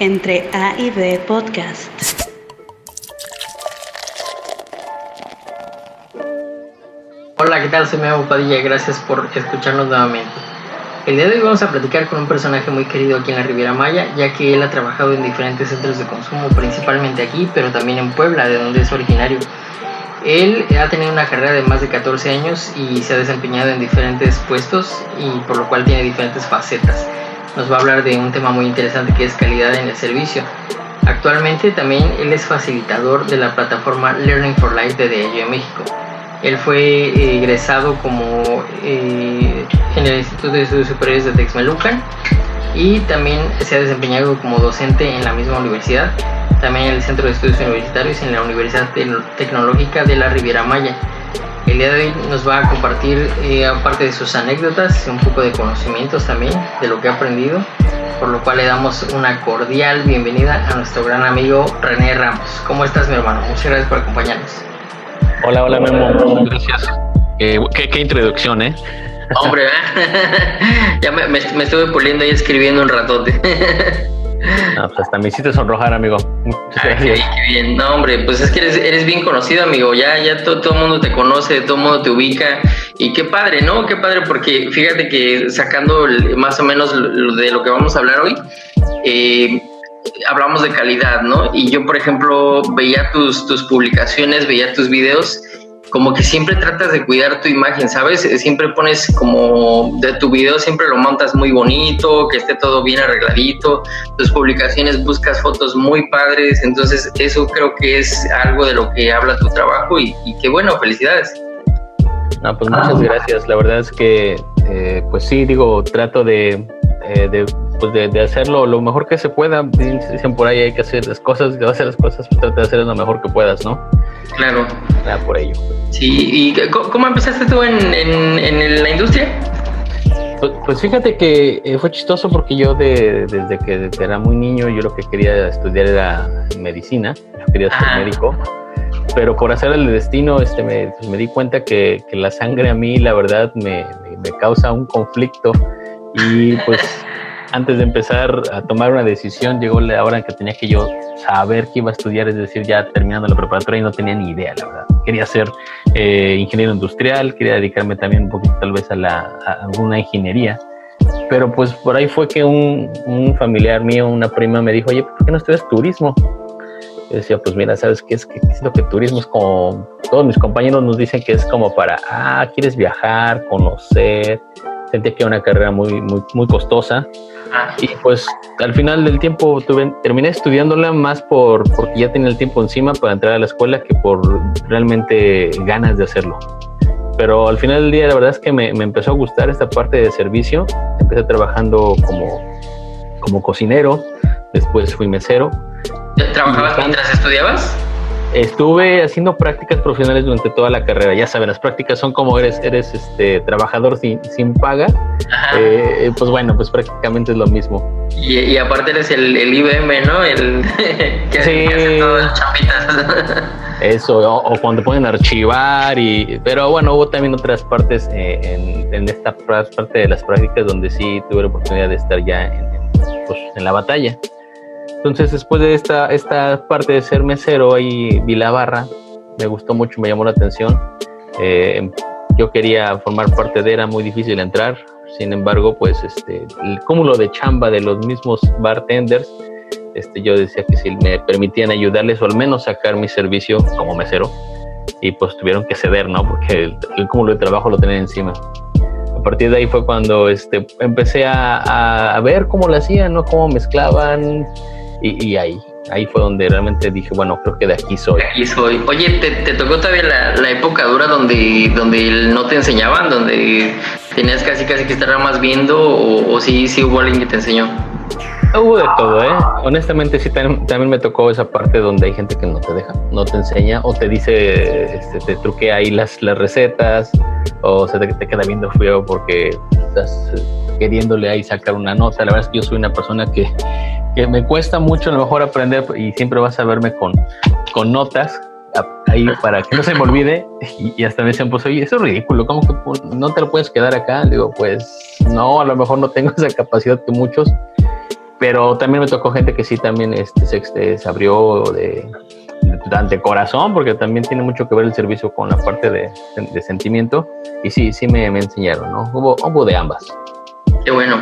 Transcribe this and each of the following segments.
entre A y B Podcast. Hola, ¿qué tal? Soy Memo Padilla, gracias por escucharnos nuevamente. El día de hoy vamos a platicar con un personaje muy querido aquí en la Riviera Maya, ya que él ha trabajado en diferentes centros de consumo, principalmente aquí, pero también en Puebla, de donde es originario. Él ha tenido una carrera de más de 14 años y se ha desempeñado en diferentes puestos y por lo cual tiene diferentes facetas nos va a hablar de un tema muy interesante que es calidad en el servicio. Actualmente también él es facilitador de la plataforma Learning for Life de DIY México. Él fue eh, egresado como eh, en el Instituto de Estudios Superiores de Texmelucan y también se ha desempeñado como docente en la misma universidad, también en el Centro de Estudios Universitarios y en la Universidad Tecnológica de la Riviera Maya. El día de hoy nos va a compartir, eh, aparte de sus anécdotas, un poco de conocimientos también de lo que ha aprendido, por lo cual le damos una cordial bienvenida a nuestro gran amigo René Ramos. ¿Cómo estás, mi hermano? Muchas gracias por acompañarnos. Hola, hola, Memo. Gracias. Eh, qué, introducción, ¿eh? Hombre, ya me, me, me, estuve puliendo y escribiendo un ratote. Ah, pues hasta me hiciste sonrojar, amigo. qué bien. No, hombre, pues es que eres, bien conocido, amigo. Ya, ya todo, el mundo te conoce, todo el mundo te ubica. Y qué padre, ¿no? Qué padre, porque fíjate que sacando más o menos de lo que vamos a hablar hoy, eh, hablamos de calidad, ¿no? Y yo, por ejemplo, veía tus, tus publicaciones, veía tus videos como que siempre tratas de cuidar tu imagen, ¿sabes? Siempre pones como de tu video, siempre lo montas muy bonito, que esté todo bien arregladito, tus publicaciones buscas fotos muy padres, entonces eso creo que es algo de lo que habla tu trabajo y, y qué bueno, felicidades. No, pues muchas gracias, la verdad es que, eh, pues sí, digo, trato de, eh, de pues de, hacerlo lo mejor que se pueda. Dicen por ahí hay que hacer las cosas, de hacer las cosas, pues trata de hacer lo mejor que puedas, ¿no? Claro. por ello. Sí, ¿y cómo empezaste tú en, en, la industria? Pues, pues, fíjate que eh, fue chistoso porque yo de, desde que era muy niño yo lo que quería estudiar era medicina, quería ser médico, pero por hacer el destino este, me, pues me di cuenta que, que, la sangre a mí la verdad me, me causa un conflicto y pues antes de empezar a tomar una decisión, llegó la hora en que tenía que yo saber qué iba a estudiar, es decir, ya terminando la preparatoria y no tenía ni idea, la verdad. Quería ser eh, ingeniero industrial, quería dedicarme también un poquito tal vez a, la, alguna ingeniería, pero pues por ahí fue que un, familiar mío, una prima, me dijo, oye, ¿por qué no estudias turismo? Yo decía, pues mira, ¿sabes qué? Es que siento que turismo es como, todos mis compañeros nos dicen que es como para, ah, quieres viajar, conocer, sentía que era una carrera muy, muy, muy costosa. Y pues al final del tiempo tuve, terminé estudiándola más por, porque ya tenía el tiempo encima para entrar a la escuela que por realmente ganas de hacerlo. Pero al final del día la verdad es que me, me empezó a gustar esta parte de servicio. Empecé trabajando como, como cocinero, después fui mesero. ¿Trabajabas mientras estudiabas? Estuve haciendo prácticas profesionales durante toda la carrera. Ya saben, las prácticas son como eres, eres este trabajador sin, sin paga. Eh, pues bueno, pues prácticamente es lo mismo. Y, aparte eres el, el, IBM, ¿no? El que, sí. hace todo champitas. Eso, o, cuando ponen archivar y... Pero bueno, hubo también otras partes eh, en, en, esta parte de las prácticas donde sí tuve la oportunidad de estar ya en, pues, en la batalla. Entonces, después de esta, esta parte de ser mesero, ahí vi la barra, me gustó mucho, me llamó la atención. Eh, yo quería formar parte de, era muy difícil entrar, sin embargo, pues este, el cúmulo de chamba de los mismos bartenders, este, yo decía que si me permitían ayudarles o al menos sacar mi servicio como mesero, y pues tuvieron que ceder, ¿no? Porque el, cúmulo de trabajo lo tenían encima. A partir de ahí fue cuando este, empecé a, a ver cómo lo hacían, ¿no? Cómo mezclaban, y, ahí, ahí fue donde realmente dije, bueno, creo que de aquí soy. Aquí soy. Oye, ¿te, tocó todavía la, época dura donde, donde no te enseñaban, donde tenías casi casi que estar más viendo o, o sí, sí hubo alguien que te enseñó? Hubo de todo, ¿eh? Honestamente sí, también, me tocó esa parte donde hay gente que no te deja, no te enseña o te dice, este, te truquea ahí las, las recetas o se te, te queda viendo frío porque estás queriéndole ahí sacar una nota. La verdad es que yo soy una persona que que me cuesta mucho a lo mejor aprender y siempre vas a verme con, con notas ahí para que no se me olvide y, hasta me dicen pues oye eso es ridículo ¿cómo que no te lo puedes quedar acá? digo pues no a lo mejor no tengo esa capacidad que muchos pero también me tocó gente que sí también este, se, este, se abrió de, de, corazón, porque también tiene mucho que ver el servicio con la parte de, de sentimiento, y sí, sí me, me, enseñaron, ¿no? Hubo, hubo de ambas. Qué bueno.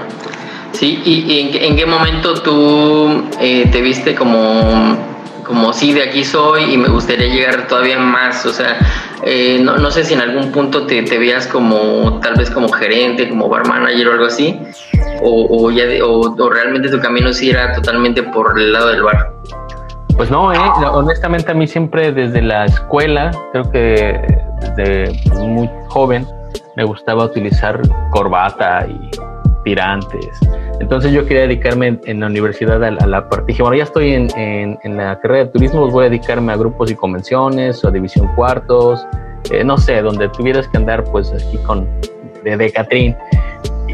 Sí, ¿y, en, qué momento tú eh, te viste como, como, sí, de aquí soy y me gustaría llegar todavía más? O sea, eh, no, sé si en algún punto te, te, veas como, tal vez como gerente, como bar manager o algo así, o, o ya o, realmente tu camino sí era totalmente por el lado del bar. Pues no, eh, honestamente a mí siempre desde la escuela, creo que desde muy joven, me gustaba utilizar corbata y tirantes. Entonces yo quería dedicarme en, la universidad a, la parte, dije, bueno, ya estoy en, en, la carrera de turismo, pues voy a dedicarme a grupos y convenciones o a división cuartos, eh, no sé, donde tuvieras que andar pues aquí con de, de Catrín.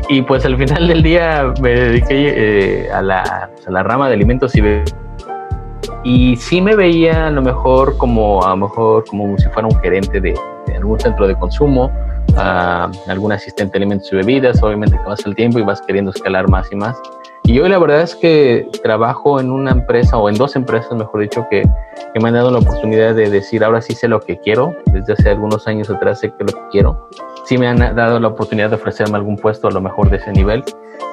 Y, pues al final del día me dediqué eh, a, la, a, la, rama de alimentos y y sí me veía a lo mejor como a lo mejor como si fuera un gerente de, de algún centro de consumo a algún asistente de alimentos y bebidas, obviamente que vas el tiempo y vas queriendo escalar más y más. Y hoy la verdad es que trabajo en una empresa o en dos empresas, mejor dicho, que, que, me han dado la oportunidad de decir, ahora sí sé lo que quiero, desde hace algunos años atrás sé que lo que quiero. Sí me han dado la oportunidad de ofrecerme algún puesto a lo mejor de ese nivel,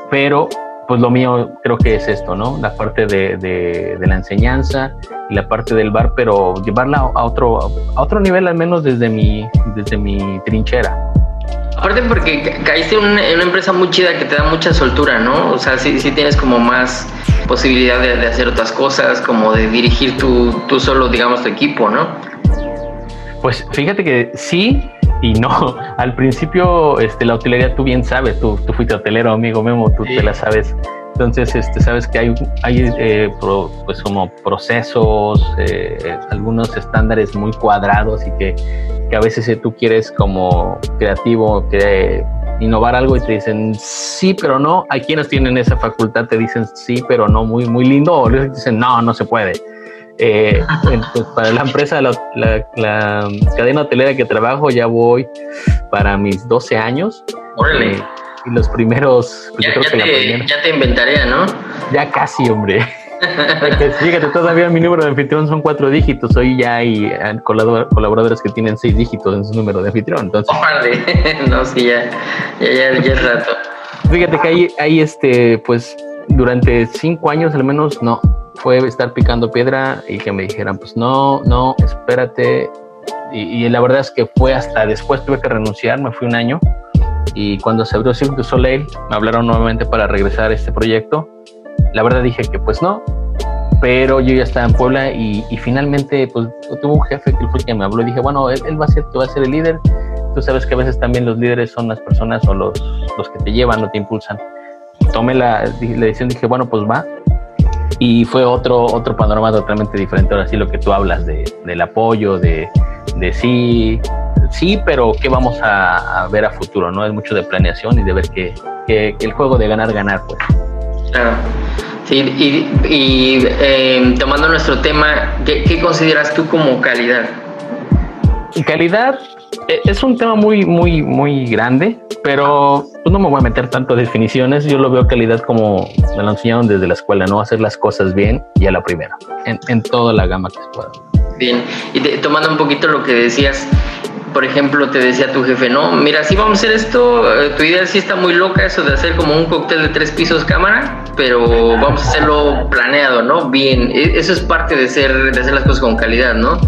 pero pues lo mío creo que es esto, ¿no? La parte de, de, de la enseñanza y la parte del bar, pero llevarla a otro, a otro nivel al menos desde mi, desde mi trinchera. Aparte porque caíste en una, empresa muy chida que te da mucha soltura, ¿no? O sea, sí, sí tienes como más posibilidad de, hacer otras cosas, como de dirigir tú, tú solo, digamos, tu equipo, ¿no? Pues fíjate que sí y no. Al principio, este, la hotelería, tú bien sabes, tú, tú fuiste hotelero, amigo Memo, tú te la sabes. Entonces, este, sabes que hay, hay eh, pues como procesos, eh, algunos estándares muy cuadrados y que que a veces si tú quieres como creativo que innovar algo y te dicen sí, pero no, hay quienes tienen esa facultad, te dicen sí, pero no, muy, muy lindo, o les dicen no, no se puede. Eh, para la empresa, la, la, cadena hotelera que trabajo, ya voy para mis 12 años. Eh, y los primeros. Pues ya, te, ya te inventaré, ¿no? Ya casi, hombre. Fíjate, todavía mi número de anfitrión son cuatro dígitos. Hoy ya hay eh, colaboradores que tienen seis dígitos en su número de anfitrión. Entonces, no, sí, ya, ya, ya, es rato. Fíjate que ahí, ahí, este, pues, durante cinco años al menos, no, fue estar picando piedra y que me dijeran, pues, no, no, espérate. Y, la verdad es que fue hasta después tuve que renunciar, me fui un año. Y cuando se abrió Cirque du Soleil, me hablaron nuevamente para regresar a este proyecto la verdad dije que pues no, pero yo ya estaba en Puebla y, finalmente pues tuve un jefe que fue quien me habló y dije, bueno, él, va, a ser, va a ser el líder. Tú sabes que a veces también los líderes son las personas o los, los que te llevan o te impulsan. Tomé la, la decisión, dije, bueno, pues va. Y fue otro, otro panorama totalmente diferente. Ahora sí, lo que tú hablas de, del apoyo, de, de sí, sí, pero qué vamos a, ver a futuro, ¿no? Es mucho de planeación y de ver que, que el juego de ganar, ganar, pues. Claro. Sí, y, em, tomando nuestro tema, ¿qué, consideras tú como calidad? Calidad es un tema muy, muy, muy grande, pero pues no me voy a meter tanto definiciones. Yo lo veo calidad como me lo enseñaron desde la escuela, ¿no? Hacer las cosas bien y a la primera, en, en toda la gama que se pueda. Bien, y tomando un poquito lo que decías, por ejemplo, te decía tu jefe, no, mira, si vamos a hacer esto, eh, tu idea sí está muy loca, eso de hacer como un cóctel de tres pisos cámara, pero vamos a hacerlo planeado, ¿no? Bien, e, eso es parte de, ser, de hacer las cosas con calidad, ¿no?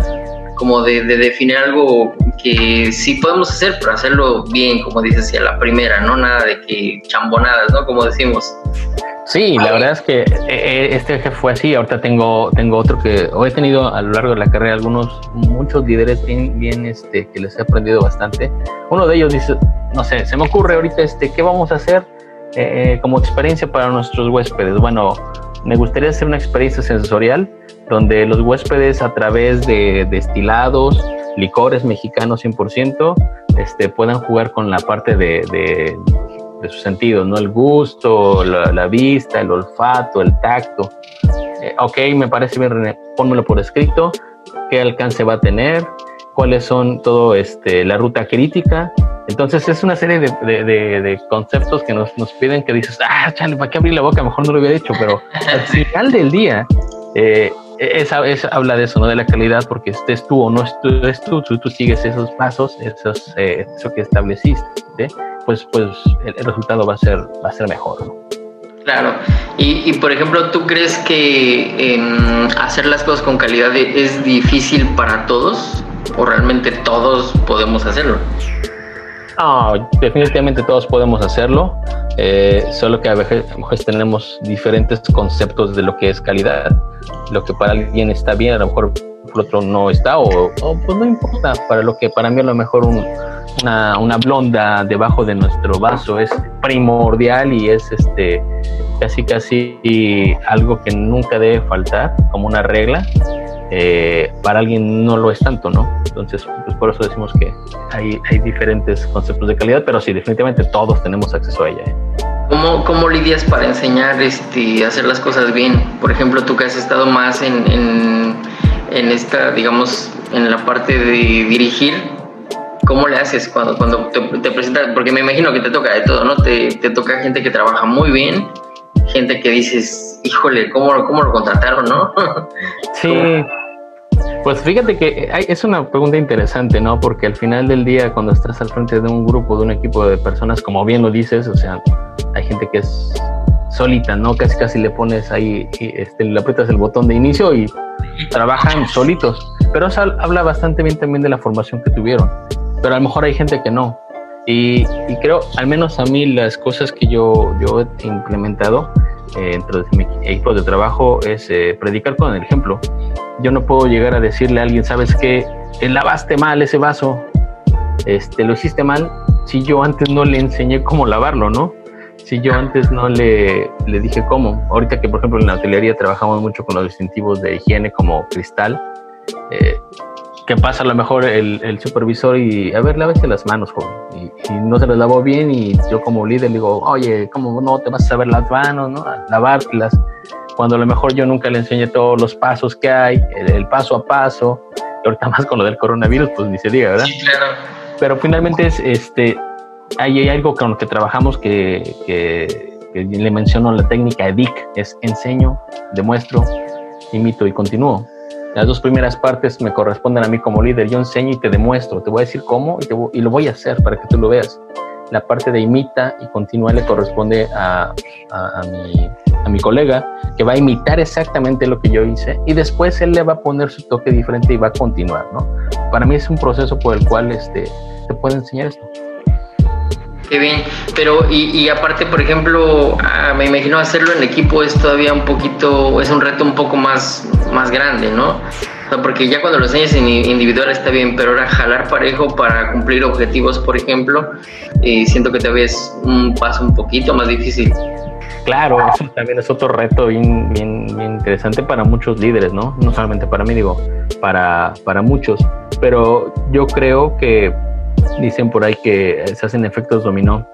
Como de, definir algo que sí podemos hacer, pero hacerlo bien, como dices, a la primera, ¿no? Nada de que chambonadas, ¿no? Como decimos. Sí, la verdad es que eh, eh, este jefe fue así. Ahorita tengo, tengo otro que he tenido a lo largo de la carrera algunos, muchos líderes bien, bien, este, que les he aprendido bastante. Uno de ellos dice, no sé, se me ocurre ahorita, este, ¿qué vamos a hacer eh, como experiencia para nuestros huéspedes? Bueno, me gustaría hacer una experiencia sensorial donde los huéspedes a través de destilados, licores mexicanos 100%, este, puedan jugar con la parte de, de de sus sentidos, ¿no? El gusto, la, vista, el olfato, el tacto. Eh, ok, me parece bien, René, pónmelo por escrito, qué alcance va a tener, cuáles son todo este la ruta crítica. Entonces es una serie de, conceptos que nos, nos, piden que dices, ah, chale, ¿para qué abrir la boca? Mejor no lo hubiera hecho, pero al final del día eh, es, habla de eso, ¿no? De la calidad, porque estés tú o no estés tú, tú, tú sigues esos pasos, esos, eh, eso que estableciste, pues, pues el, resultado va a ser, va a ser mejor, ¿no? Claro, y, y, por ejemplo, ¿tú crees que hacer las cosas con calidad es difícil para todos o realmente todos podemos hacerlo? Definitivamente todos podemos hacerlo, eh, solo que a veces, tenemos diferentes conceptos de lo que es calidad. Lo que para alguien está bien, a lo mejor para otro no está, o, pues no importa. Para lo que para mí a lo mejor una, una, blonda debajo de nuestro vaso es primordial y es este casi casi algo que nunca debe faltar, como una regla. Eh, para alguien no lo es tanto, ¿no? Entonces, pues por eso decimos que hay, hay diferentes conceptos de calidad, pero sí, definitivamente todos tenemos acceso a ella. ¿eh? ¿Cómo, ¿Cómo, lidias para enseñar este, hacer las cosas bien? Por ejemplo, tú que has estado más en, en, en esta, digamos, en la parte de dirigir, ¿cómo le haces cuando, cuando te, te, presentas? Porque me imagino que te toca de todo, ¿no? Te, te, toca gente que trabaja muy bien, gente que dices, híjole, ¿cómo, cómo lo contrataron, no? Sí. Pues fíjate que es una pregunta interesante, ¿no? Porque al final del día, cuando estás al frente de un grupo, de un equipo de personas, como bien lo dices, o sea, hay gente que es solita, ¿no? Casi casi le pones ahí, este, le aprietas el botón de inicio y trabajan solitos. Pero eso habla bastante bien también de la formación que tuvieron. Pero a lo mejor hay gente que no. Y, creo, al menos a mí, las cosas que yo, yo he implementado eh, dentro de mi equipo de trabajo es eh, predicar con el ejemplo. Yo no puedo llegar a decirle a alguien, sabes que lavaste mal ese vaso, este, lo hiciste mal, si yo antes no le enseñé cómo lavarlo, ¿no? Si yo antes no le, le dije cómo. Ahorita que, por ejemplo, en la hotelería trabajamos mucho con los distintivos de higiene como cristal, eh, ¿Qué pasa a lo mejor el, el, supervisor y, a ver, lávese las manos, joven. Y, no se las lavó bien y yo como líder digo, oye, ¿cómo no te vas a saber las manos, no? A lavártelas. Cuando a lo mejor yo nunca le enseñé todos los pasos que hay, el, paso a paso. Y ahorita más con lo del coronavirus, pues ni se diga, ¿verdad? Sí, claro. Pero finalmente es, este, hay, hay algo con lo que trabajamos que, que, que le menciono la técnica EDIC, es enseño, demuestro, imito y continúo. Las dos primeras partes me corresponden a mí como líder. Yo enseño y te demuestro, te voy a decir cómo y, lo voy a hacer para que tú lo veas. La parte de imita y continúa le corresponde a, mi, a mi colega, que va a imitar exactamente lo que yo hice y después él le va a poner su toque diferente y va a continuar, ¿no? Para mí es un proceso por el cual este, te puede enseñar esto. Qué bien, pero y, aparte, por ejemplo, ah, me imagino hacerlo en equipo es todavía un poquito, es un reto un poco más, más grande, ¿no? Porque ya cuando lo enseñas en individual está bien, pero ahora jalar parejo para cumplir objetivos, por ejemplo, eh, siento que todavía es un paso un poquito más difícil. Claro, eso también es otro reto bien, bien, bien interesante para muchos líderes, ¿no? No solamente para mí, digo, para, para muchos. Pero yo creo que Dicen por ahí que se hacen efectos dominó.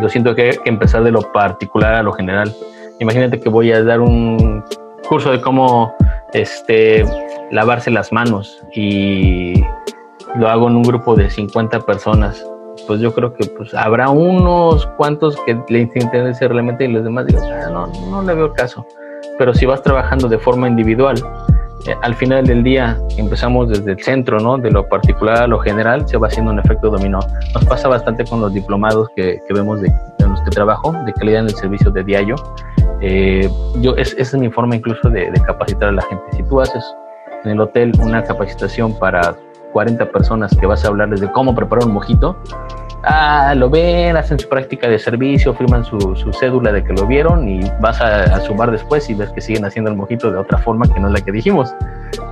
Yo siento que hay que empezar de lo particular a lo general. Imagínate que voy a dar un curso de cómo este, lavarse las manos y lo hago en un grupo de 50 personas. Pues yo creo que pues, habrá unos cuantos que le interese realmente y los demás digo, ah, no, no le veo caso. Pero si vas trabajando de forma individual, eh, al final del día empezamos desde el centro, ¿no? De lo particular a lo general, se va haciendo un efecto dominó. Nos pasa bastante con los diplomados que, vemos de, de, trabajo, de calidad en el servicio de diario. Eh, yo, es, es mi forma incluso de, de, capacitar a la gente. Si tú haces en el hotel una capacitación para 40 personas que vas a hablarles de cómo preparar un mojito, ah, lo ven, hacen su práctica de servicio, firman su, su cédula de que lo vieron y vas a, a, su bar después y ves que siguen haciendo el mojito de otra forma que no es la que dijimos.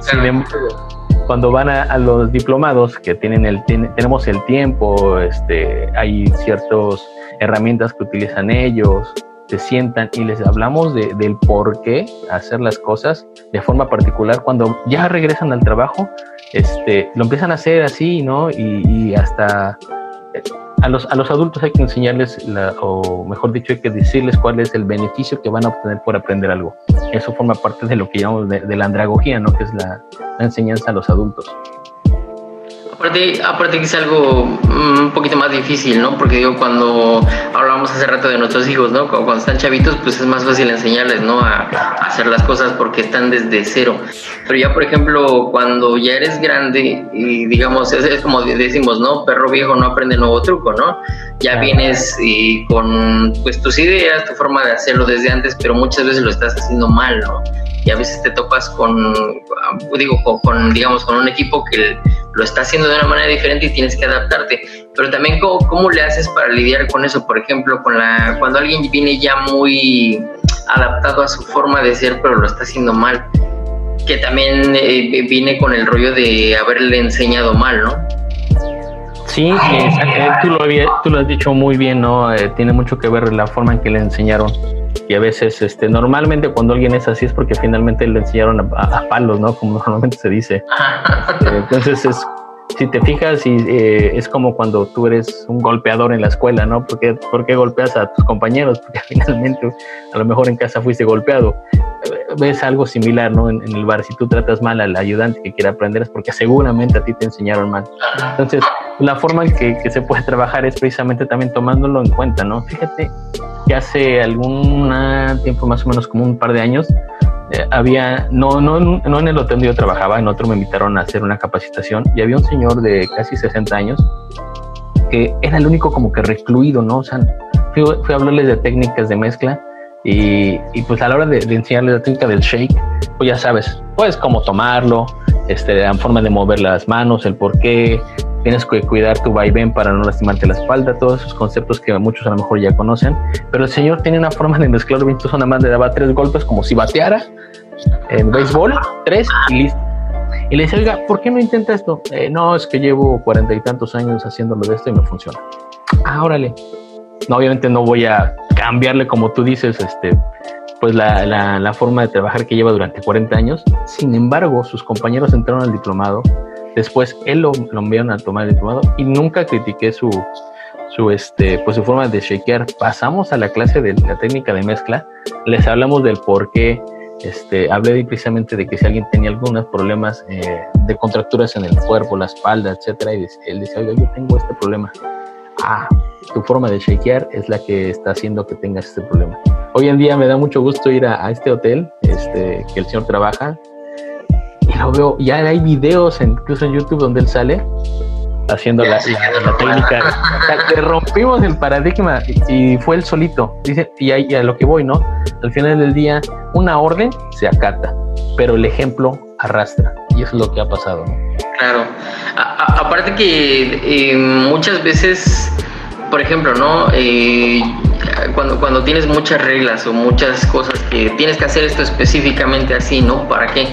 Sin embargo, cuando van a, a, los diplomados que tienen el tiene, tenemos el tiempo, este, hay ciertas herramientas que utilizan ellos, se sientan y les hablamos de, del por qué hacer las cosas de forma particular. Cuando ya regresan al trabajo, este, lo empiezan a hacer así, ¿no? Y, y hasta a los, a los adultos hay que enseñarles, la, o mejor dicho, hay que decirles cuál es el beneficio que van a obtener por aprender algo. Eso forma parte de lo que llamamos de, la andragogía, ¿no? que es la, enseñanza a los adultos. Aparte, aparte que es algo mm, un poquito más difícil, ¿no? Porque digo, cuando hablábamos hace rato de nuestros hijos, ¿no? Cuando están chavitos, pues es más fácil enseñarles, ¿no? A, hacer las cosas porque están desde cero. Pero ya, por ejemplo, cuando ya eres grande y digamos, es, como decimos, ¿no? Perro viejo no aprende nuevo truco, ¿no? Ya vienes y con pues tus ideas, tu forma de hacerlo desde antes, pero muchas veces lo estás haciendo mal, ¿no? Y a veces te topas con, digo, con, digamos, con un equipo que lo está haciendo de una manera diferente y tienes que adaptarte. Pero también, ¿cómo, cómo le haces para lidiar con eso? Por ejemplo, con la, cuando alguien viene ya muy adaptado a su forma de ser, pero lo está haciendo mal. Que también eh, viene con el rollo de haberle enseñado mal, ¿no? Sí, eh, tú, lo tú lo has dicho muy bien, ¿no? Eh, tiene mucho que ver la forma en que le enseñaron. Y a veces, este, normalmente cuando alguien es así es porque finalmente le enseñaron a, a palos, ¿no? Como normalmente se dice. Entonces es si te fijas, y, eh, es como cuando tú eres un golpeador en la escuela, ¿no? ¿Por qué, ¿Por qué, golpeas a tus compañeros? Porque finalmente a lo mejor en casa fuiste golpeado. Ves algo similar, ¿no? En, el bar, si tú tratas mal al ayudante que quiere aprender es porque seguramente a ti te enseñaron mal. Entonces, la forma en que, que se puede trabajar es precisamente también tomándolo en cuenta, ¿no? Fíjate que hace algún tiempo, más o menos como un par de años, eh, había, no, no, no en el hotel donde yo trabajaba, en otro me invitaron a hacer una capacitación y había un señor de casi 60 años que era el único como que recluido, ¿no? O sea, fui, a hablarles de técnicas de mezcla y, y pues a la hora de, de, enseñarles la técnica del shake, pues ya sabes, pues cómo tomarlo, este, la forma de mover las manos, el por qué, tienes que cuidar tu vaivén para no lastimarte la espalda, todos esos conceptos que muchos a lo mejor ya conocen, pero el señor tiene una forma de mezclarlo bien, nada más le daba tres golpes como si bateara en béisbol, tres y listo. Y le dice, oiga, ¿por qué no intenta esto? Eh, no, es que llevo cuarenta y tantos años haciéndolo de esto y me funciona. Ah. No, obviamente no voy a cambiarle como tú dices, este, pues la, la, forma de trabajar que lleva durante 40 años. Sin embargo, sus compañeros entraron al diplomado Después él lo, lo enviaron a tomar el diplomado y nunca critiqué su, su, este, pues su forma de shakear. Pasamos a la clase de la técnica de mezcla, les hablamos del por qué, este, hablé precisamente de que si alguien tenía algunos problemas eh, de contracturas en el cuerpo, la espalda, etcétera, y él decía, oiga, yo tengo este problema. Ah, tu forma de shakear es la que está haciendo que tengas este problema. Hoy en día me da mucho gusto ir a, a este hotel este, que el señor trabaja y lo veo, ya hay videos incluso en YouTube donde él sale haciendo la, técnica. le rompimos el paradigma y fue él solito. Dice, y ahí a lo que voy, ¿no? Al final del día, una orden se acata, pero el ejemplo arrastra. Y eso es lo que ha pasado, ¿no? Claro. aparte que eh, muchas veces, por ejemplo, ¿no? Eh, cuando, cuando tienes muchas reglas o muchas cosas que tienes que hacer esto específicamente así, ¿no? ¿Para qué?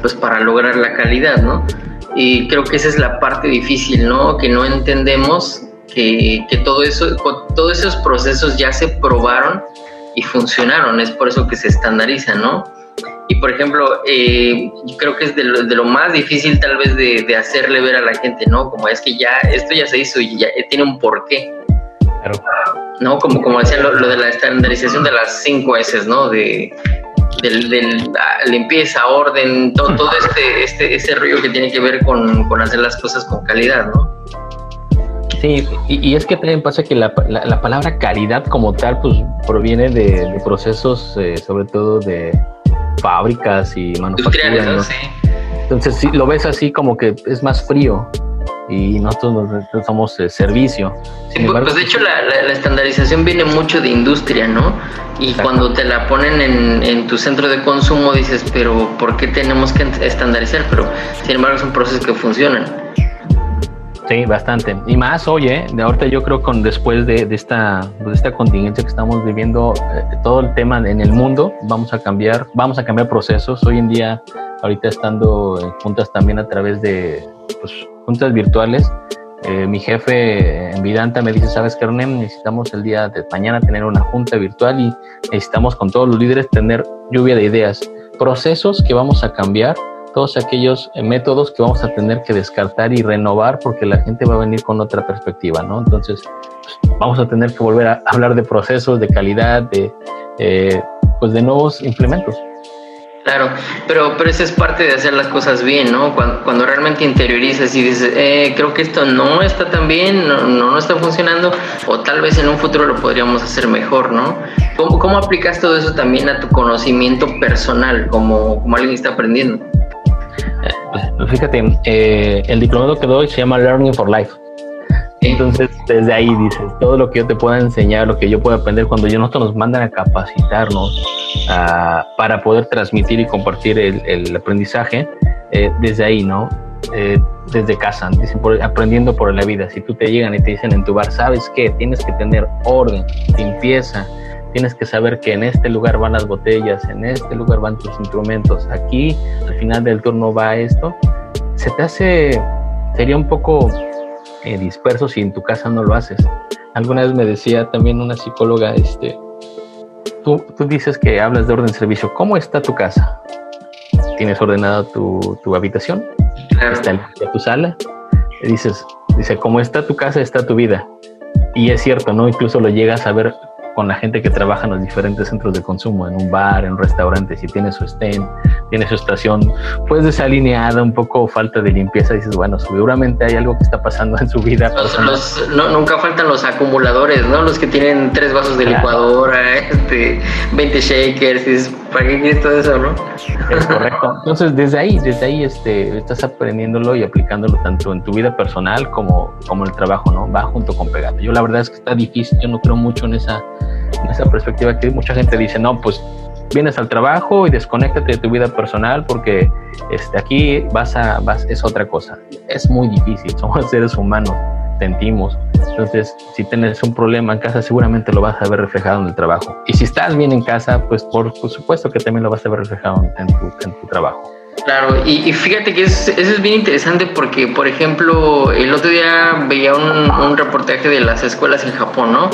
pues para lograr la calidad, ¿no? Y creo que esa es la parte difícil, ¿no? Que no entendemos que, que todo eso, todos esos procesos ya se probaron y funcionaron, es por eso que se estandariza, ¿no? Y por ejemplo, eh, creo que es de lo, de lo más difícil tal vez de, de, hacerle ver a la gente, ¿no? Como es que ya, esto ya se hizo y ya tiene un porqué. Claro. ¿No? Como, como decía lo, lo de la estandarización de las cinco S, ¿no? De del, limpieza, orden, todo, todo este, este, ese rollo que tiene que ver con, con hacer las cosas con calidad, ¿no? Sí, y, es que también pasa que la, la, palabra calidad como tal, pues proviene de, procesos, eh, sobre todo de fábricas y manufacturas. ¿no? Entonces, si lo ves así como que es más frío, y nosotros nos somos eh, servicio. Sin pues, pues de hecho la, la, estandarización viene mucho de industria, ¿no? Y cuando te la ponen en, en, tu centro de consumo dices, pero ¿por qué tenemos que estandarizar? Pero sin embargo son procesos que funcionan. Sí, bastante. Y más, oye, de ahorita yo creo con después de, de esta, de esta contingencia que estamos viviendo, eh, todo el tema en el mundo, vamos a cambiar, vamos a cambiar procesos. Hoy en día, ahorita estando juntas también a través de pues, juntas virtuales, eh, mi jefe en Vidanta me dice, sabes qué, necesitamos el día de mañana tener una junta virtual y necesitamos con todos los líderes tener lluvia de ideas, procesos que vamos a cambiar todos aquellos eh, métodos que vamos a tener que descartar y renovar porque la gente va a venir con otra perspectiva, ¿no? Entonces, pues, vamos a tener que volver a hablar de procesos, de calidad, de, eh, pues de nuevos implementos. Claro, pero, pero eso es parte de hacer las cosas bien, ¿no? Cuando, cuando realmente interiorizas y dices, eh, creo que esto no está tan bien, no, no, está funcionando, o tal vez en un futuro lo podríamos hacer mejor, ¿no? ¿Cómo, cómo aplicas todo eso también a tu conocimiento personal, como, como alguien está aprendiendo? Eh, fíjate, eh, el diplomado que doy se llama Learning for Life. Entonces, desde ahí dices, todo lo que yo te pueda enseñar, lo que yo pueda aprender, cuando yo nosotros nos mandan a capacitarnos para poder transmitir y compartir el, aprendizaje, eh, desde ahí, ¿no? Eh, desde casa, dicen, aprendiendo por la vida. Si tú te llegan y te dicen en tu bar, ¿sabes qué? Tienes que tener orden, limpieza, tienes que saber que en este lugar van las botellas, en este lugar van tus instrumentos, aquí al final del turno va esto, se te hace, sería un poco eh, disperso si en tu casa no lo haces. Alguna vez me decía también una psicóloga, este, tú, tú dices que hablas de orden de servicio, ¿cómo está tu casa? ¿Tienes ordenada tu, tu habitación? ¿Está en tu sala? dices, dice, ¿cómo está tu casa, está tu vida? Y es cierto, ¿no? Incluso lo llegas a ver con la gente que trabaja en los diferentes centros de consumo, en un bar, en un restaurante, si tiene su stand, tiene su estación, pues desalineada, un poco falta de limpieza, dices, bueno, seguramente hay algo que está pasando en su vida. no, nunca faltan los acumuladores, ¿no? Los que tienen tres vasos de licuadora, este, 20 shakers, dices, ¿para qué quieres todo eso, no? Es correcto. Entonces, desde ahí, desde ahí este, estás aprendiéndolo y aplicándolo tanto en tu vida personal como, como en el trabajo, ¿no? Va junto con pegado. Yo la verdad es que está difícil, yo no creo mucho en esa esa perspectiva que mucha gente dice, no, pues vienes al trabajo y desconéctate de tu vida personal porque este, aquí vas a, vas, es otra cosa. Es muy difícil, somos seres humanos, sentimos. Entonces, si tienes un problema en casa, seguramente lo vas a ver reflejado en el trabajo. Y si estás bien en casa, pues por, supuesto que también lo vas a ver reflejado en tu, en tu trabajo. Claro, y, fíjate que eso es bien interesante porque, por ejemplo, el otro día veía un, reportaje de las escuelas en Japón, ¿no?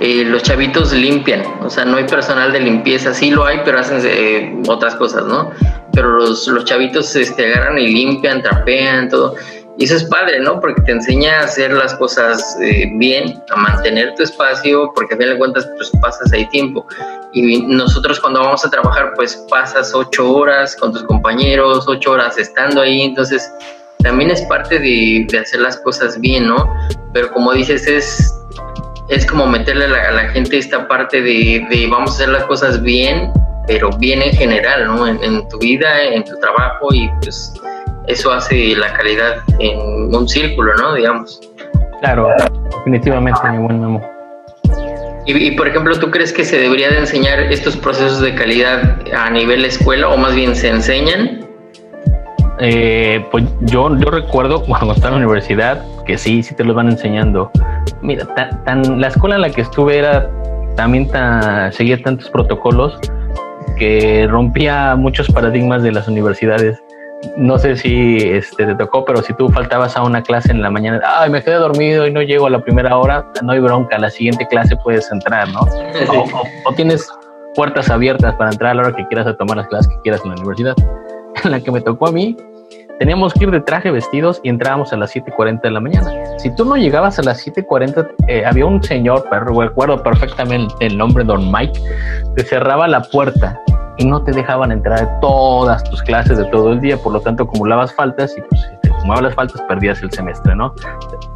Eh, los chavitos limpian, o sea, no hay personal de limpieza, sí lo hay, pero hacen eh, otras cosas, ¿no? Pero los, los chavitos este, agarran y limpian, trapean, todo. Y eso es padre, ¿no? Porque te enseña a hacer las cosas eh, bien, a mantener tu espacio, porque a fin de cuentas pues pasas ahí tiempo. Y nosotros cuando vamos a trabajar pues pasas ocho horas con tus compañeros, ocho horas estando ahí, entonces también es parte de, de hacer las cosas bien, ¿no? Pero como dices, es, es como meterle a la, a la gente esta parte de, de, vamos a hacer las cosas bien, pero bien en general, ¿no? En, en tu vida, en tu trabajo y pues eso hace la calidad en un círculo, ¿no? Digamos. Claro, definitivamente, mi buen Memo. Y, por ejemplo, ¿tú crees que se debería de enseñar estos procesos de calidad a nivel escuela o más bien se enseñan? Eh, pues yo, yo recuerdo cuando estaba en la universidad que sí, sí te los van enseñando. Mira, tan, la escuela en la que estuve era también tan, seguía tantos protocolos que rompía muchos paradigmas de las universidades no sé si este, te tocó, pero si tú faltabas a una clase en la mañana, ay, me quedé dormido y no llego a la primera hora, no hay bronca, a la siguiente clase puedes entrar, ¿no? O, tienes puertas abiertas para entrar a la hora que quieras a tomar las clases que quieras en la universidad. En la que me tocó a mí, teníamos que ir de traje vestidos y entrábamos a las 7.40 de la mañana. Si tú no llegabas a las 7.40, eh, había un señor, recuerdo perfectamente el nombre, don Mike, que cerraba la puerta y no te dejaban entrar a todas tus clases de todo el día, por lo tanto acumulabas faltas y pues si te acumulabas las faltas perdías el semestre, ¿no?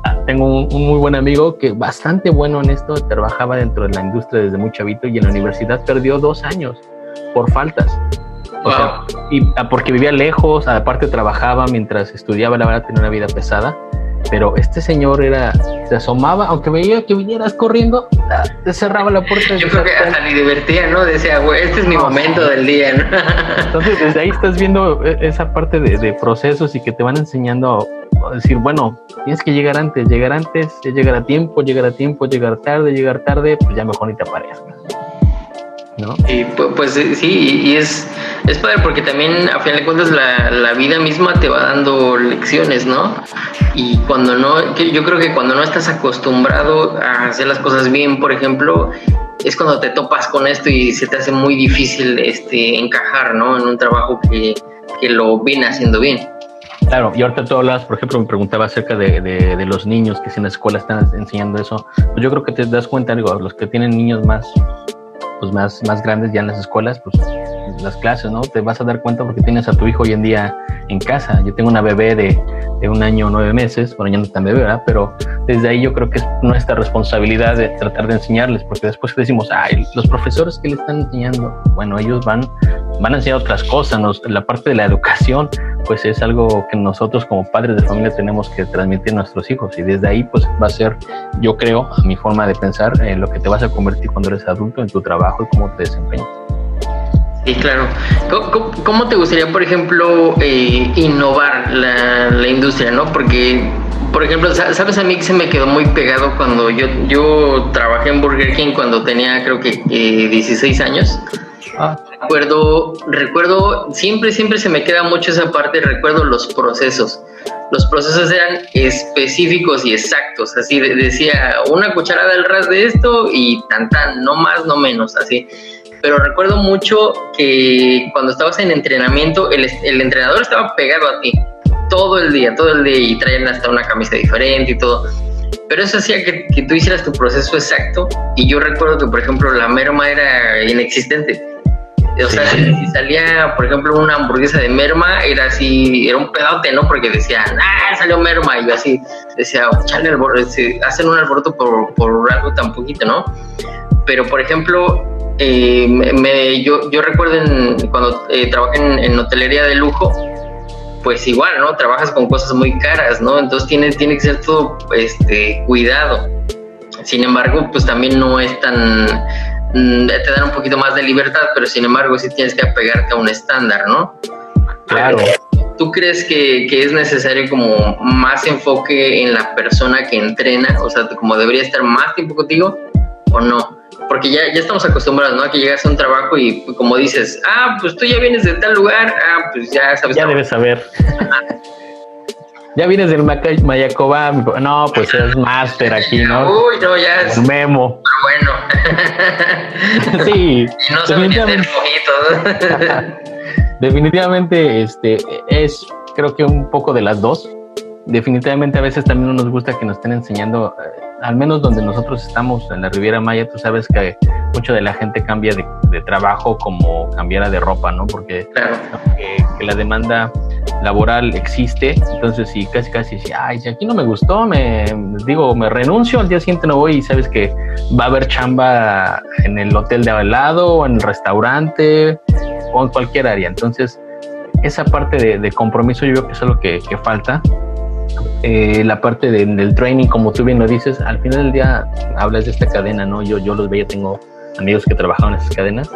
Ah, tengo un, muy buen amigo que bastante bueno en esto, trabajaba dentro de la industria desde muy chavito y en la universidad perdió dos años por faltas. O sea, y ah, porque vivía lejos, aparte trabajaba mientras estudiaba, la verdad tenía una vida pesada pero este señor era, se asomaba, aunque veía que vinieras corriendo, ah, te cerraba la puerta. Yo creo que hasta ni divertía, ¿no? Decía, güey, este es mi momento del día, ¿no? Entonces, desde ahí estás viendo e, esa parte de, procesos y que te van enseñando a decir, bueno, tienes que llegar antes, llegar antes, llegar a tiempo, llegar a tiempo, llegar tarde, llegar tarde, pues ya mejor ni te aparezcas. ¿No? Y pues, sí, y es, es padre porque también a final de cuentas la, la, vida misma te va dando lecciones, ¿no? Y cuando no, yo creo que cuando no estás acostumbrado a hacer las cosas bien, por ejemplo, es cuando te topas con esto y se te hace muy difícil este, encajar, ¿no? En un trabajo que, que lo viene haciendo bien. Claro, y ahorita tú hablabas, por ejemplo, me preguntaba acerca de, de, de, los niños que si en la escuela están enseñando eso. Pues yo creo que te das cuenta, digo, los que tienen niños más pues más, más grandes ya en las escuelas, pues las clases, ¿no? Te vas a dar cuenta porque tienes a tu hijo hoy en día en casa. Yo tengo una bebé de, de un año nueve meses, bueno, ya no tan bebé, ¿verdad? Pero desde ahí yo creo que es nuestra responsabilidad de tratar de enseñarles, porque después decimos, ay, los profesores que le están enseñando, bueno, ellos van, van a enseñar otras cosas, nos, la parte de la educación, pues es algo que nosotros como padres de familia tenemos que transmitir a nuestros hijos y desde ahí pues va a ser, yo creo, a mi forma de pensar, en eh, lo que te vas a convertir cuando eres adulto en tu trabajo y cómo te desempeñas. Sí, claro. ¿Cómo, te gustaría, por ejemplo, eh, innovar la, la, industria, no? Porque, por ejemplo, sabes a mí que se me quedó muy pegado cuando yo, yo trabajé en Burger King cuando tenía creo que 16 eh, años. Ah. Recuerdo, recuerdo, siempre, siempre se me queda mucho esa parte, recuerdo los procesos. Los procesos eran específicos y exactos, así decía una cucharada del ras de esto y tan tan, no más, no menos, así pero recuerdo mucho que cuando estabas en entrenamiento, el, el, entrenador estaba pegado a ti todo el día, todo el día y traían hasta una camisa diferente y todo. Pero eso hacía que, que tú hicieras tu proceso exacto y yo recuerdo que, por ejemplo, la merma era inexistente. O sea, si salía, por ejemplo, una hamburguesa de merma, era así, era un pedote, ¿no? Porque decían, ah, salió merma. Y yo así decía, chale, hacen un alboroto por, por algo tan poquito, ¿no? Pero, por ejemplo, eh, me, yo, yo recuerdo cuando eh, trabajé en, hotelería de lujo, pues igual, ¿no? Trabajas con cosas muy caras, ¿no? Entonces tiene, tiene que ser todo este, cuidado. Sin embargo, pues también no es tan... Mm, te dan un poquito más de libertad, pero sin embargo sí tienes que apegarte a un estándar, ¿no? Claro. ¿Tú crees que, que, es necesario como más enfoque en la persona que entrena? O sea, como debería estar más tiempo contigo o no? porque ya, ya estamos acostumbrados, ¿no? A que llegas a un trabajo y como dices, ah, pues tú ya vienes de tal lugar, ah, pues ya sabes. Ya debes saber. Ya vienes del Mayacoba, no, pues es máster aquí, ¿no? Uy, no, ya es. memo. Bueno. sí. Y no saben hacer definitivamente, este, es creo que un poco de las dos. Definitivamente a veces también nos gusta que nos estén enseñando eh, al menos donde nosotros estamos en la Riviera Maya, tú sabes que mucho de la gente cambia de, trabajo como cambiara de ropa, ¿no? Porque que, la demanda laboral existe, entonces si casi casi si, ay, si aquí no me gustó, me digo, me renuncio, al día siguiente no voy y sabes que va a haber chamba en el hotel de al lado, o en el restaurante, o en cualquier área. Entonces, esa parte de, compromiso yo creo que es lo que, que falta eh, la parte del training, como tú bien lo dices, al final del día hablas de esta cadena, ¿no? Yo, yo los veía, tengo amigos que trabajaban en esas cadenas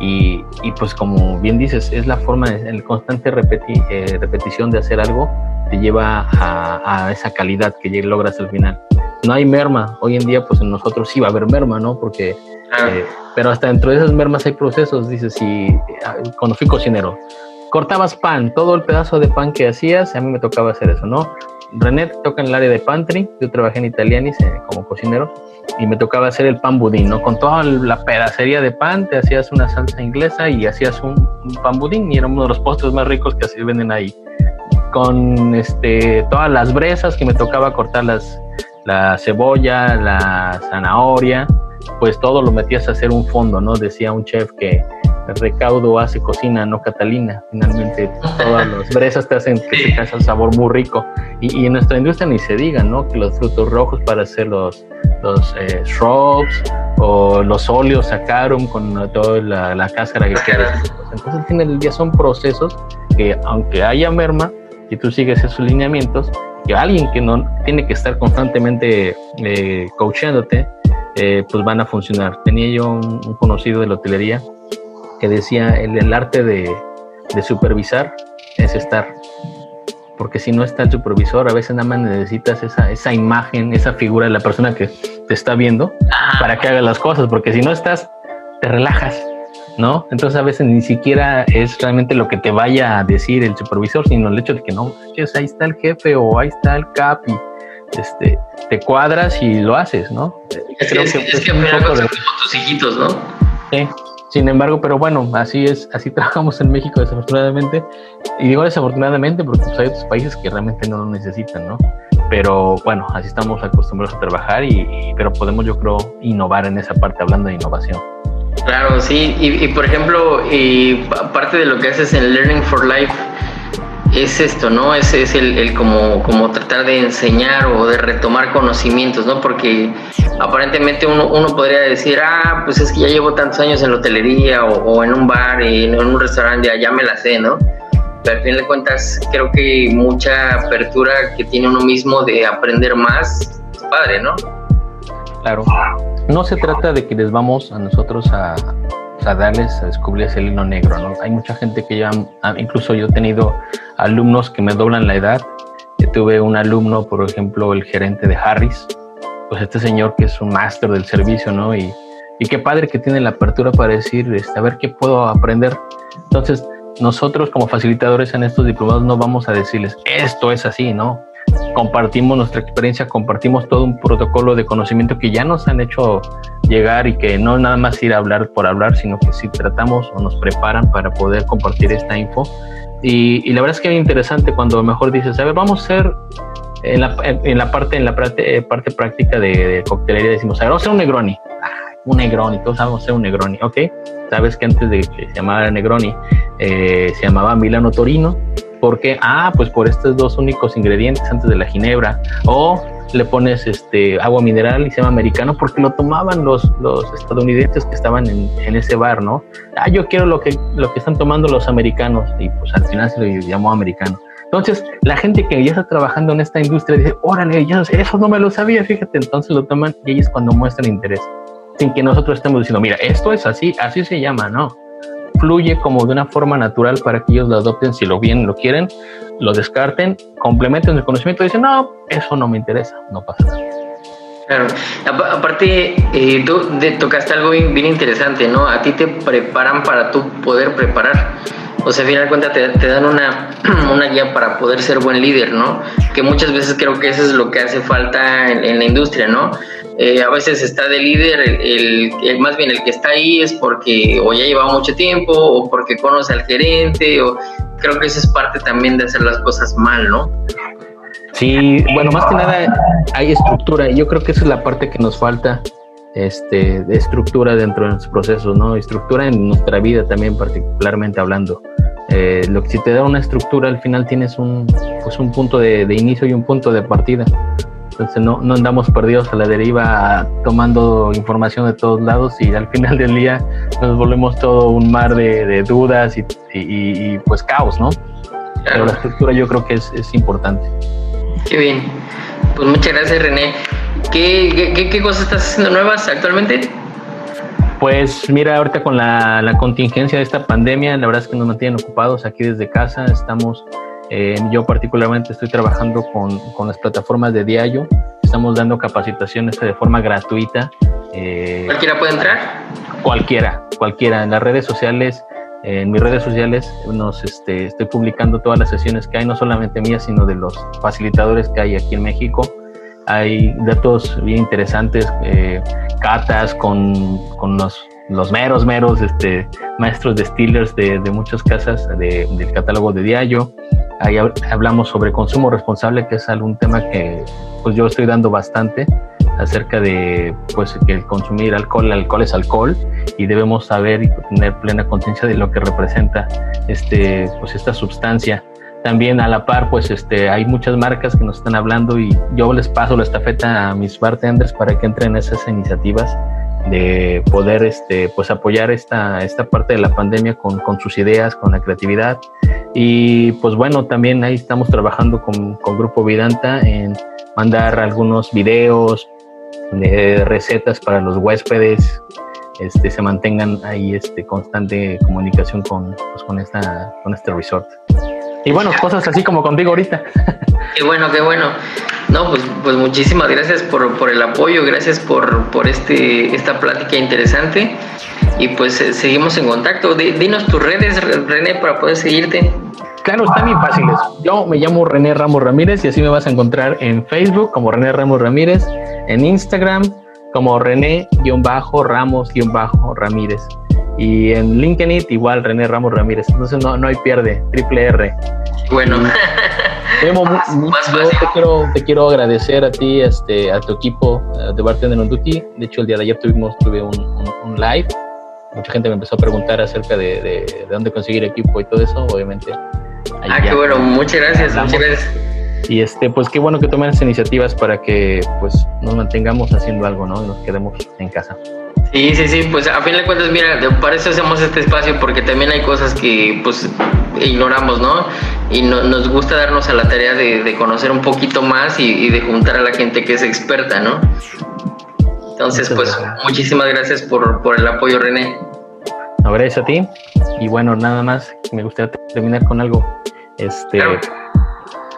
y, y pues como bien dices, es la forma, el constante eh, repetición de hacer algo te lleva a, a, esa calidad que logras al final. No hay merma, hoy en día pues en nosotros sí va a haber merma, ¿no? Porque, eh, pero hasta dentro de esas mermas hay procesos, dices, si cuando fui cocinero, cortabas pan, todo el pedazo de pan que hacías, a mí me tocaba hacer eso, ¿no? René toca en el área de pantry, yo trabajé en Italianis eh, como cocinero y me tocaba hacer el pan budín, ¿no? Con toda la pedacería de pan te hacías una salsa inglesa y hacías un, pan budín y era uno de los postres más ricos que así venden ahí. Con este, todas las bresas que me tocaba cortar las, la cebolla, la zanahoria, pues todo lo metías a hacer un fondo, ¿no? Decía un chef que recaudo hace cocina, no Catalina. Finalmente, todas las brezas te hacen que el sabor muy rico. Y, en nuestra industria ni se diga, ¿no? Que los frutos rojos para hacer los, los eh, shrubs o los óleos sacaron con toda la, la cáscara que queda. Entonces, al final día son procesos que, aunque haya merma, y tú sigues esos lineamientos, que alguien que no tiene que estar constantemente eh, coachándote, eh, pues van a funcionar. Tenía yo un, un conocido de la hotelería que decía, el, arte de, supervisar es estar. Porque si no está el supervisor, a veces nada más necesitas esa, esa imagen, esa figura de la persona que te está viendo para que haga las cosas. Porque si no estás, te relajas, ¿no? Entonces a veces ni siquiera es realmente lo que te vaya a decir el supervisor, sino el hecho de que no, ahí está el jefe o ahí está el cap y este, te cuadras y lo haces, ¿no? Es, que, es, que, tus hijitos, ¿no? Sí, sin embargo, pero bueno, así es, así trabajamos en México desafortunadamente. Y digo desafortunadamente porque pues, hay otros países que realmente no lo necesitan, ¿no? Pero bueno, así estamos acostumbrados a trabajar y, pero podemos yo creo innovar en esa parte hablando de innovación. Claro, sí, y, por ejemplo, y parte de lo que haces en Learning for Life es esto, ¿no? Es, es el, como, como tratar de enseñar o de retomar conocimientos, ¿no? Porque aparentemente uno, uno podría decir, ah, pues es que ya llevo tantos años en la hotelería o, en un bar, y en un restaurante, ya, me la sé, ¿no? Pero al fin de cuentas, creo que mucha apertura que tiene uno mismo de aprender más es padre, ¿no? Claro. No se trata de que les vamos a nosotros a, a darles a descubrir el hilo negro, ¿no? Hay mucha gente que ya, incluso yo he tenido alumnos que me doblan la edad. Yo tuve un alumno, por ejemplo, el gerente de Harris, pues este señor que es un máster del servicio, ¿no? Y, y qué padre que tiene la apertura para decir, este, a ver qué puedo aprender. Entonces, nosotros como facilitadores en estos diplomados no vamos a decirles, esto es así, ¿no? compartimos nuestra experiencia, compartimos todo un protocolo de conocimiento que ya nos han hecho llegar y que no nada más ir a hablar por hablar, sino que sí tratamos o nos preparan para poder compartir esta info. Y, la verdad es que es interesante cuando mejor dices, a ver, vamos a hacer en la, en la parte en la parte, parte práctica de, coctelería decimos, a ver, vamos a hacer un Negroni. Ah, un Negroni, todos sabemos hacer un Negroni, ¿ok? Sabes que antes de que se llamara Negroni, eh, se llamaba Milano Torino porque, ah, pues por estos dos únicos ingredientes antes de la ginebra. O le pones este agua mineral y se llama americano porque lo tomaban los, los estadounidenses que estaban en, en, ese bar, ¿no? Ah, yo quiero lo que, lo que están tomando los americanos y pues al final se lo llamó americano. Entonces, la gente que ya está trabajando en esta industria dice, órale, yo eso no me lo sabía, fíjate, entonces lo toman y ahí es cuando muestran interés, sin que nosotros estemos diciendo, mira, esto es así, así se llama, ¿no? fluye como de una forma natural para que ellos lo adopten si lo bien lo quieren, lo descarten, complementen el conocimiento y dicen, no, eso no me interesa, no pasa nada. Claro, aparte, eh, tú tocaste algo bien, interesante, ¿no? A ti te preparan para tú poder preparar. O sea, al final de cuentas te, dan una, una, guía para poder ser buen líder, ¿no? Que muchas veces creo que eso es lo que hace falta en, la industria, ¿no? Eh, a veces está de líder, el, más bien el que está ahí es porque o ya lleva mucho tiempo o porque conoce al gerente o creo que eso es parte también de hacer las cosas mal, ¿no? Sí, bueno, más que nada hay estructura y yo creo que esa es la parte que nos falta este, estructura dentro de nuestros procesos, ¿no? Estructura en nuestra vida también particularmente hablando. Eh, lo que si te da una estructura al final tienes un, pues un punto de inicio y un punto de partida. Entonces no, no andamos perdidos a la deriva tomando información de todos lados y al final del día nos volvemos todo un mar de, dudas y, y, pues caos, ¿no? Pero la estructura yo creo que es, es importante. Qué bien. Pues muchas gracias René. ¿Qué, qué, qué cosas estás haciendo nuevas actualmente? Pues mira, ahorita con la, la, contingencia de esta pandemia, la verdad es que nos mantienen ocupados aquí desde casa. Estamos eh, yo particularmente estoy trabajando con, con, las plataformas de Diallo. Estamos dando capacitaciones de forma gratuita. Eh, ¿Cualquiera puede entrar? Cualquiera, cualquiera. En las redes sociales, en mis redes sociales, nos este, estoy publicando todas las sesiones que hay, no solamente mías, sino de los facilitadores que hay aquí en México. Hay datos bien interesantes, eh, catas con, con los los meros, meros este, maestros de Steelers de, de muchas casas de, del catálogo de Diallo. Ahí hablamos sobre consumo responsable, que es algún tema que pues yo estoy dando bastante acerca de pues que consumir alcohol, el alcohol es alcohol y debemos saber y tener plena conciencia de lo que representa este pues esta sustancia. También a la par pues este hay muchas marcas que nos están hablando y yo les paso la estafeta a mis bartenders para que entren en esas iniciativas de poder este, pues apoyar esta, esta parte de la pandemia con, con, sus ideas, con la creatividad. Y pues bueno, también ahí estamos trabajando con, con Grupo Vidanta en mandar algunos videos de recetas para los huéspedes, este, se mantengan ahí este, constante comunicación con, pues, con, esta, con este resort. Y bueno, cosas así como contigo ahorita. Qué bueno, qué bueno. No, pues, pues muchísimas gracias por, por el apoyo, gracias por, por este, esta plática interesante. Y pues eh, seguimos en contacto. dinos tus redes, René, para poder seguirte. Claro, están bien fáciles. Yo me llamo René Ramos Ramírez y así me vas a encontrar en Facebook como René Ramos Ramírez, en Instagram como René-Ramos-Ramírez y en LinkedIn igual René Ramos Ramírez. Entonces no, no hay pierde, triple R. Bueno. Yo te quiero, te quiero agradecer a ti, este, a tu equipo de Bartender on Duty. De hecho, el día de ayer tuvimos tuve un, un, live mucha gente me empezó a preguntar acerca de, de, dónde conseguir equipo y todo eso, obviamente. Ah, qué bueno, muchas gracias, muchas gracias. Y este, pues qué bueno que tomen esas iniciativas para que pues nos mantengamos haciendo algo, ¿no? Y nos quedemos en casa. Sí, sí, sí, pues a fin de cuentas, mira, para eso hacemos este espacio, porque también hay cosas que pues ignoramos, ¿no? Y no, nos gusta darnos a la tarea de, conocer un poquito más y, de juntar a la gente que es experta, ¿no? Entonces, pues muchísimas gracias por, por el apoyo, René. No, gracias a ti. Y bueno, nada más, me gustaría terminar con algo. Este,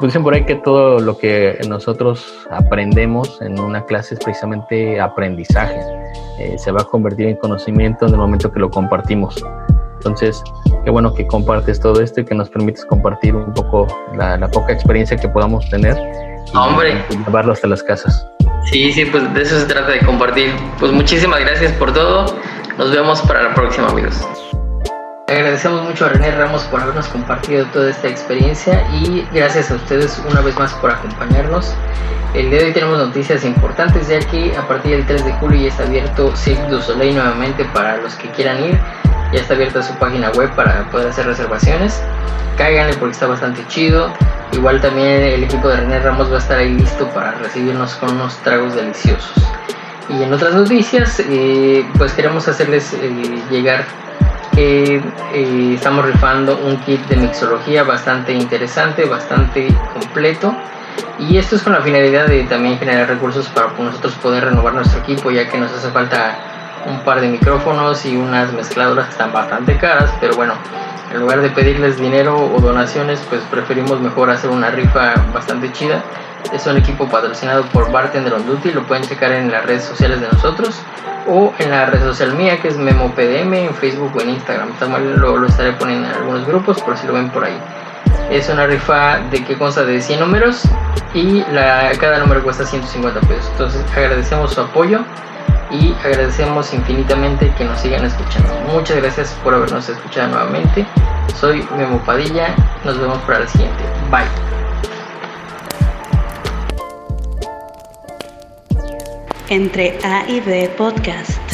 pues dicen por ahí que todo lo que nosotros aprendemos en una clase es precisamente aprendizaje. Eh, se va a convertir en conocimiento en el momento que lo compartimos. Entonces, qué bueno que compartes todo esto y que nos permites compartir un poco la, poca experiencia que podamos tener. Y, Hombre. llevarlo hasta las casas. Sí, sí, pues de eso se trata de compartir. Pues muchísimas gracias por todo. Nos vemos para la próxima, amigos. Agradecemos mucho a René Ramos por habernos compartido toda esta experiencia y gracias a ustedes una vez más por acompañarnos. El día de hoy tenemos noticias importantes ya que a partir del 3 de julio ya está abierto Cirque du Soleil nuevamente para los que quieran ir. Ya está abierta su página web para poder hacer reservaciones. Cáiganle porque está bastante chido. Igual también el equipo de René Ramos va a estar ahí listo para recibirnos con unos tragos deliciosos. Y en otras noticias, eh, pues queremos hacerles eh, llegar eh, estamos rifando un kit de mixología bastante interesante, bastante completo. Y esto es con la finalidad de también generar recursos para nosotros poder renovar nuestro equipo, ya que nos hace falta un par de micrófonos y unas mezcladoras que están bastante caras, pero bueno, en lugar de pedirles dinero o donaciones, pues preferimos mejor hacer una rifa bastante chida. Es un equipo patrocinado por Bartender on Duty, lo pueden checar en las redes sociales de nosotros o en la red social mía que es MemoPDM en Facebook o en Instagram. También lo, lo, estaré poniendo en algunos grupos por si lo ven por ahí. Es una rifa de que consta de 100 números y cada número cuesta 150 pesos. Entonces agradecemos su apoyo y agradecemos infinitamente que nos sigan escuchando. Muchas gracias por habernos escuchado nuevamente. Soy Memo Padilla. Nos vemos para la siguiente. Bye. Entre A y B Podcast.